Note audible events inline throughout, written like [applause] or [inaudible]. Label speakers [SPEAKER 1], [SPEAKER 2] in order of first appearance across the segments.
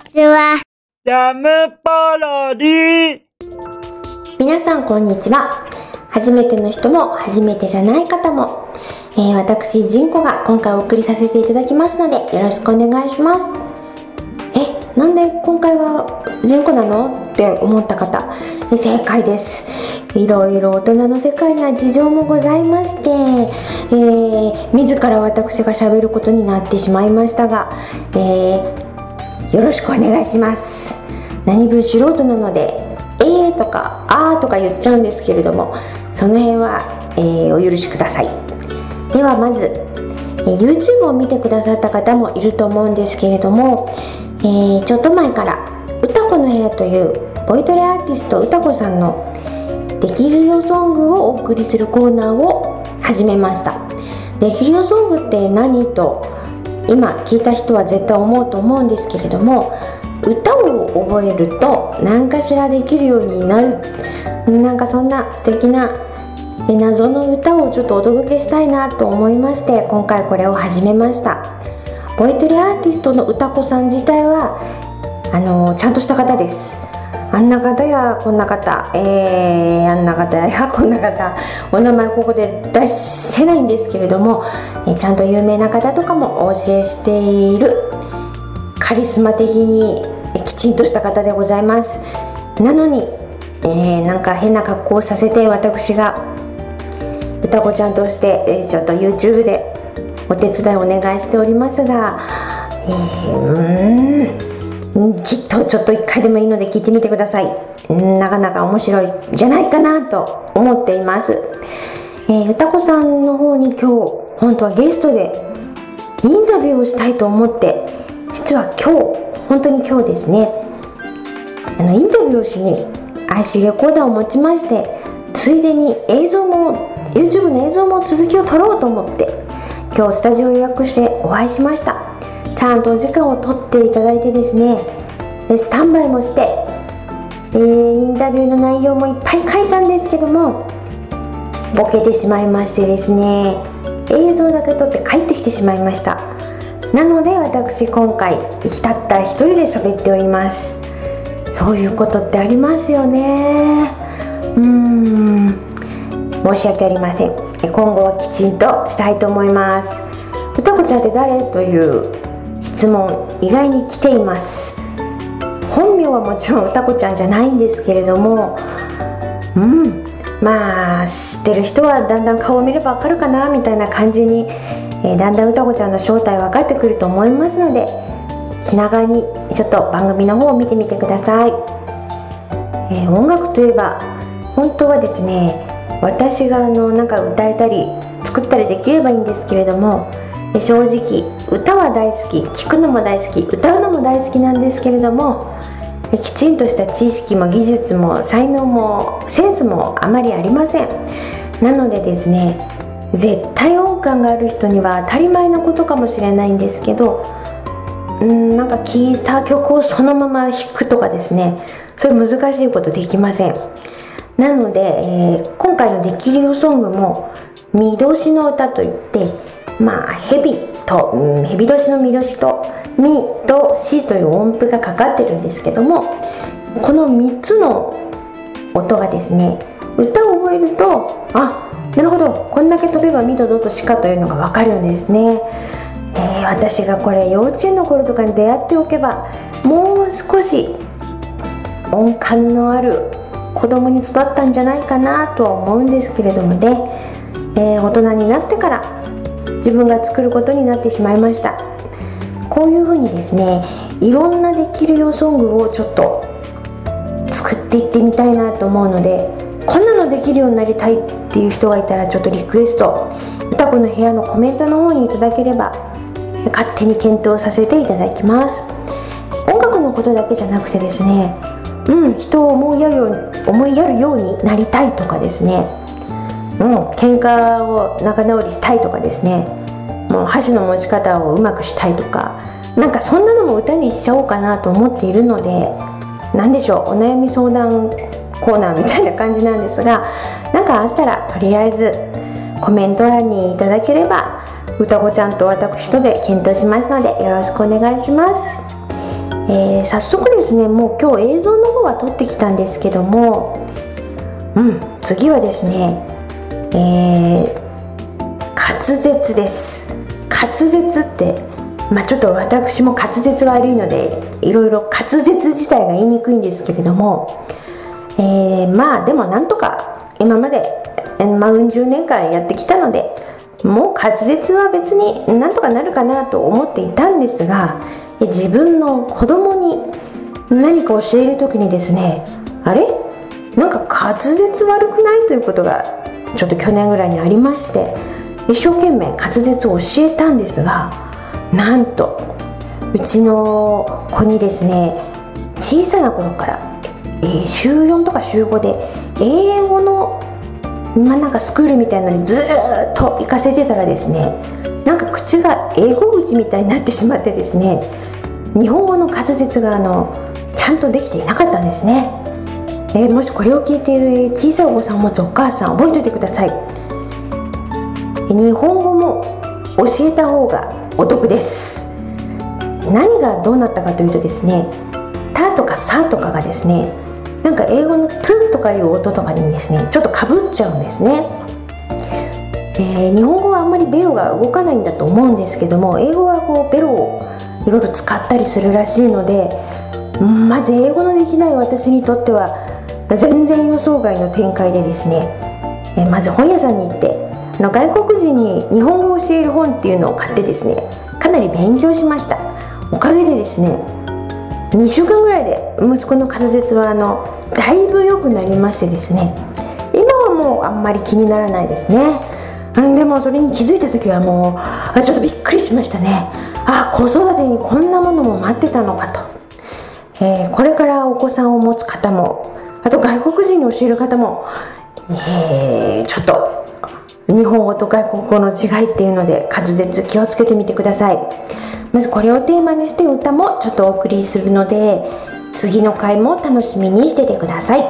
[SPEAKER 1] ちは。
[SPEAKER 2] ジャムパロディ
[SPEAKER 3] 皆さんこんにちは。初めての人も初めてじゃない方も、えー、私ジンコが今回お送りさせていただきますのでよろしくお願いします。えなんで今回はジンコなの？って思った方。え正解です。いろいろ大人の世界には事情もございまして、えー、自ら私がしゃべることになってしまいましたが、えー、よろしくお願いします。何分素人なので「えー」とか「あー」とか言っちゃうんですけれどもその辺は、えー、お許しください。ではまず、えー、YouTube を見てくださった方もいると思うんですけれども、えー、ちょっと前から「歌子の部屋」というボイトレアーティスト歌子さんの「できるよソング」をお送りするコーナーを始めました。できるよソングって何と今聞いた人は絶対思うと思うんですけれども歌を覚えると何かしらできるようになる。なんかそんな素敵な謎の歌をちょっとお届けしたいなと思いまして今回これを始めました。ボイトレアーティストの歌子さん自体はあのちゃんとした方です。あんな方やこんな方、えー、あんな方や [laughs] こんな方。お名前ここで出せないんですけれども、えちゃんと有名な方とかもお教えしているカリスマ的にきちんとした方でございます。なのに、えー、なんか変な格好をさせて私が歌子ちゃんとして、えー、ちょっと YouTube でお手伝いお願いしておりますが、えー、うん。きっとちょっと一回でもいいので聞いてみてください。なかなか面白いじゃないかなと思っています、えー、歌子さんの方に今日本当はゲストでインタビューをしたいと思って実は今日本当に今日ですね。あのインタビューをしに IC レコーダーを持ちましてついでに映像も YouTube の映像も続きを撮ろうと思って今日スタジオ予約してお会いしました。ちゃんと時間を取っていただいてですねスタンバイもして、えー、インタビューの内容もいっぱい書いたんですけどもボケてしまいましてですね映像だけ撮って帰ってきてしまいました。なので私今回たった一人で喋っております。そういうことってありますよね。うん。申し訳ありません。今後はきちんとしたいと思います。歌子ちゃんって誰？という質問意外に来ています。本名はもちろん歌子ちゃんじゃないんですけれどもうんまあ知ってる人はだんだん顔を見ればわかるかなみたいな感じにえー、だんだん歌子ちゃんの正体分かってくると思いますので気長にちょっと番組の方を見てみてください、えー、音楽といえば本当はですね私があのなんか歌えたり作ったりできればいいんですけれども正直歌は大好き聴くのも大好き歌うのも大好きなんですけれどもきちんとした知識も技術も才能もセンスもあまりありません。なのでですね絶対音感がある人には当たり前のことかもしれないんですけどうんなんか聴いた曲をそのまま弾くとかですねそういう難しいことできません。なので、えー、今回の「できるよソング」も「見通しの歌」といってまあ蛇と、うん、蛇年の見年と「み」と「し」という音符がかかってるんですけどもこの3つの音がですね歌を覚えるとあなるほどこんだけ飛べばミドドとシカというのが分かるんですね、えー、私がこれ幼稚園の頃とかに出会っておけばもう少し音感のある子供に育ったんじゃないかなとは思うんですけれどもね、えー、大人になってから自分が作ることになってしまいました。こういうふうにですねいろんなできるよソングをちょっと作っていってみたいなと思うのでこんなのできるようになりたいっていう人がいたらちょっとリクエスト歌子の部屋のコメントの方にいただければ勝手に検討させていただきます。音楽のことだけじゃなくてですねうん人を思いやるように思いやるようになりたいとかですねう喧嘩を仲直りしたいとかですね。もう箸の持ち方をうまくしたいとか。なんかそんなのも歌にしちゃおうかなと思っているので何でしょう。お悩み相談コーナーみたいな感じなんですが何かあったらとりあえずコメント欄にいただければ歌子ちゃんと私とで検討しますのでよろしくお願いします、えー、早速ですねもう今日映像の方は撮ってきたんですけどもうん次はですねえー、滑舌です。滑舌ってまあちょっと私も滑舌悪いのでいろいろ滑舌自体が言いにくいんですけれども、えー、まあでもなんとか今まで、まあ、うん十年間やってきたのでもう滑舌は別になんとかなるかなと思っていたんですが自分の子供に何か教える時にですねあれ？なんか滑舌悪くない？ということがちょっと去年ぐらいにありまして一生懸命滑舌を教えたんですがなんとうちの子にですね小さな頃から、えー、週4とか週5で英語のまあ、なんかスクールみたいなのにずっと行かせてたらですねなんか口が英語口みたいになってしまってですね日本語の滑舌があのちゃんとできていなかったんですね、えー、もしこれを聞いている小さいお子さんを持つお母さん覚えておいてください。日本語も教えた方がお得です。何がどうなったかというとですね「た」とか「さ」とかがですねなんか英語の「トゥ」とかいう音とかにですねちょっとかぶっちゃうんですね、えー、日本語はあんまりベロが動かないんだと思うんですけども英語はこうベロをいろいろ使ったりするらしいのでまず英語のできない私にとっては全然予想外の展開でですね、え、まず本屋さんに行っての外国人に日本語を教える本っていうのを買ってですねかなり勉強しました。おかげでですね2週間ぐらいで息子の滑舌はあのだいぶ良くなりましてですね今はもうあんまり気にならないですね。でもそれに気づいた時はもうちょっとびっくりしましたね。あ子育てにこんなものも待ってたのかと、えー、これからお子さんを持つ方もあと外国人に教える方も、えー、ちょっと日本語と外国語の違いっていうので滑舌気をつけてみてください。まずこれをテーマにして歌もちょっとお送りするので次の回も楽しみにしててください。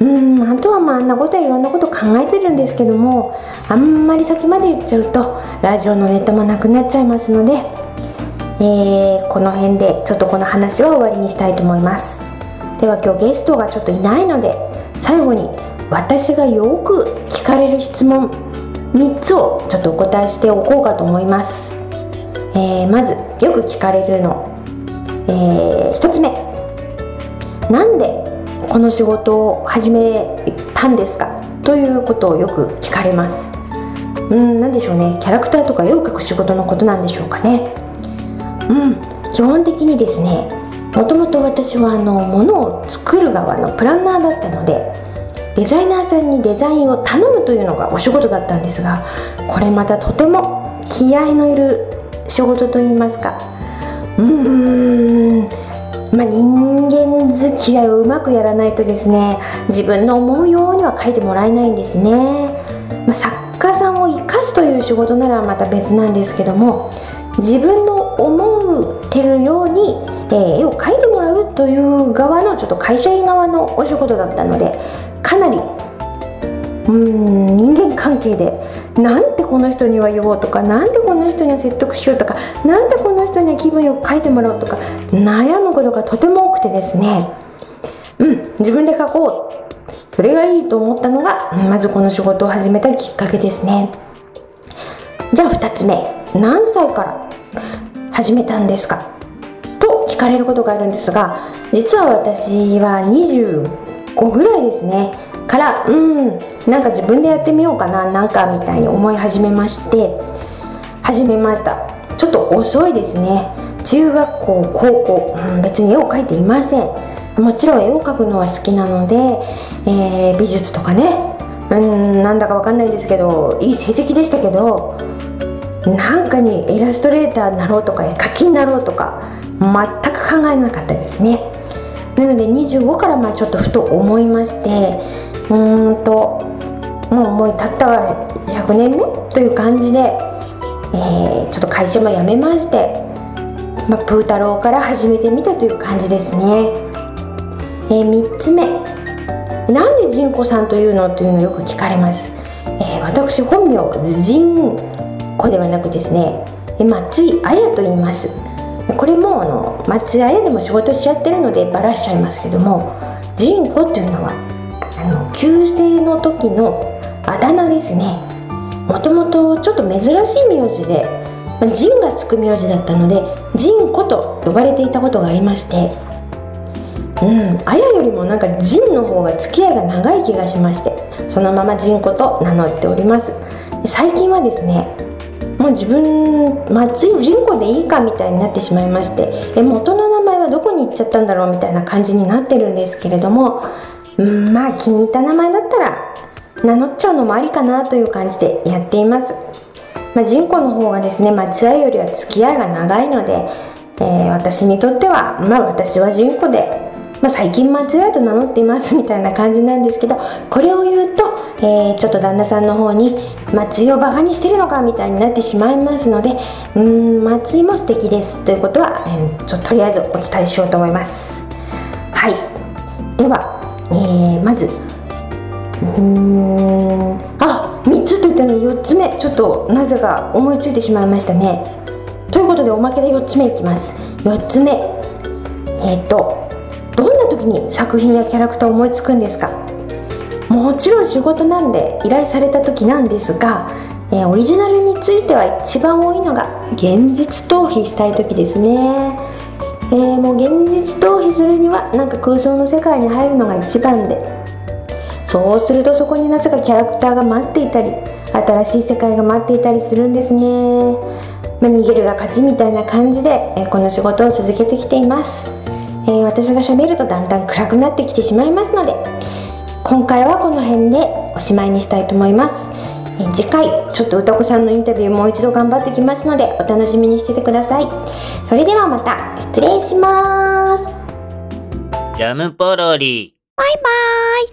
[SPEAKER 3] うんあとはまああんなことはいろんなこと考えてるんですけどもあんまり先まで言っちゃうとラジオのネタもなくなっちゃいますので、えー、この辺でちょっとこの話は終わりにしたいと思います。では今日ゲストがちょっといないので最後に私がよく聞かれる質問3つをちょっとお答えしておこうかと思います、えー、まずよく聞かれるの、えー、1つ目。なんでこの仕事を始めたんですか？ということをよく聞かれます。うん何でしょうね。キャラクターとか絵を描く仕事のことなんでしょうかね。うん基本的にですねもともと私はあの物を作る側のプランナーだったのでデザイナーさんにデザインを頼むというのがお仕事だったんですがこれまたとても気合のいる仕事といいますか。うーん。まあ、人間付き合いをうまくやらないとですね自分の思うようには書いてもらえないんですね、まあ、作家さんを生かすという仕事ならまた別なんですけども自分の思ってるように、えー、絵を描いてもらうという側のちょっと会社員側のお仕事だったのでかなりうん人間関係でなんてこの人には言おうとかなんでこの人には説得しようとかなんでこの人には気分よく書いてもらおうとか悩むことがとても多くてですね。うん自分で書こう。それがいいと思ったのがまずこの仕事を始めたきっかけですね。じゃあ2つ目。何歳から始めたんですか？聞かれることがあるんですが実は私は25ぐらいですねからうんなんか自分でやってみようかななんかみたいに思い始めまして始めました。ちょっと遅いですね。中学校高校、うん、別に絵を描いていません。もちろん絵を描くのは好きなので、えー、美術とかねうんなんだかわかんないですけどいい成績でしたけどなんかにイラストレーターになろうとか絵描きになろうとか全く考えなかったですね。なので25からまあちょっとふと思いましてうーんともう思いたったが100年目という感じで、えー、ちょっと会社も辞めまして、まあ、プー太郎から始めてみたという感じですね、えー、3つ目。なんで仁子さんというのというのをよく聞かれます、えー、私本名仁子ではなくですね松井綾と言います。これもあの松屋でも仕事しちゃってるのでバラしちゃいますけどもジンコっていうのはあの旧姓の時のあだ名ですね。もともとちょっと珍しい名字で、まあ、ジンがつく名字だったのでジンコと呼ばれていたことがありましてうんあやよりもなんかジンの方が付き合いが長い気がしましてそのままジンコと名乗っております。最近はですねもう自分松井純子でいいかみたいになってしまいましてえ元の名前はどこに行っちゃったんだろうみたいな感じになってるんですけれどもうんまあ気に入った名前だったら名乗っちゃうのもありかなという感じでやっています。まあ、人口の方がですね松屋よりは付き合いが長いので、えー、私にとってはまあ私は人口でまあ、最近間違いと名乗っていますみたいな感じなんですけどこれを言うと、え、ちょっと旦那さんの方に松井をバカにしてるのかみたいになってしまいますのでうん松井も素敵ですということは、えー、ちょとりあえずお伝えしようと思います。はい。では、えー、まずうーんあ3つと言ったのに4つ目。ちょっとなぜか思いついてしまいましたね。ということでおまけで4つ目いきます。4つ目。えっ、ー、とどんな時に作品やキャラクターを思いつくんですか？もちろん仕事なんで依頼された時なんですが、えー、オリジナルについては一番多いのが現実逃避したい時ですね、えー、もう現実逃避するにはなんか空想の世界に入るのが一番で。そうするとそこになぜかキャラクターが待っていたり新しい世界が待っていたりするんですね、まあ、逃げるが勝ちみたいな感じで、えー、この仕事を続けてきています。えー、私が喋るとだんだん暗くなってきてしまいますので今回はこの辺でおしまいにしたいと思います、えー、次回ちょっと歌子さんのインタビューもう一度頑張ってきますのでお楽しみにしててください。それではまた失礼します。
[SPEAKER 2] ジャムポロリ。
[SPEAKER 3] バイバーイ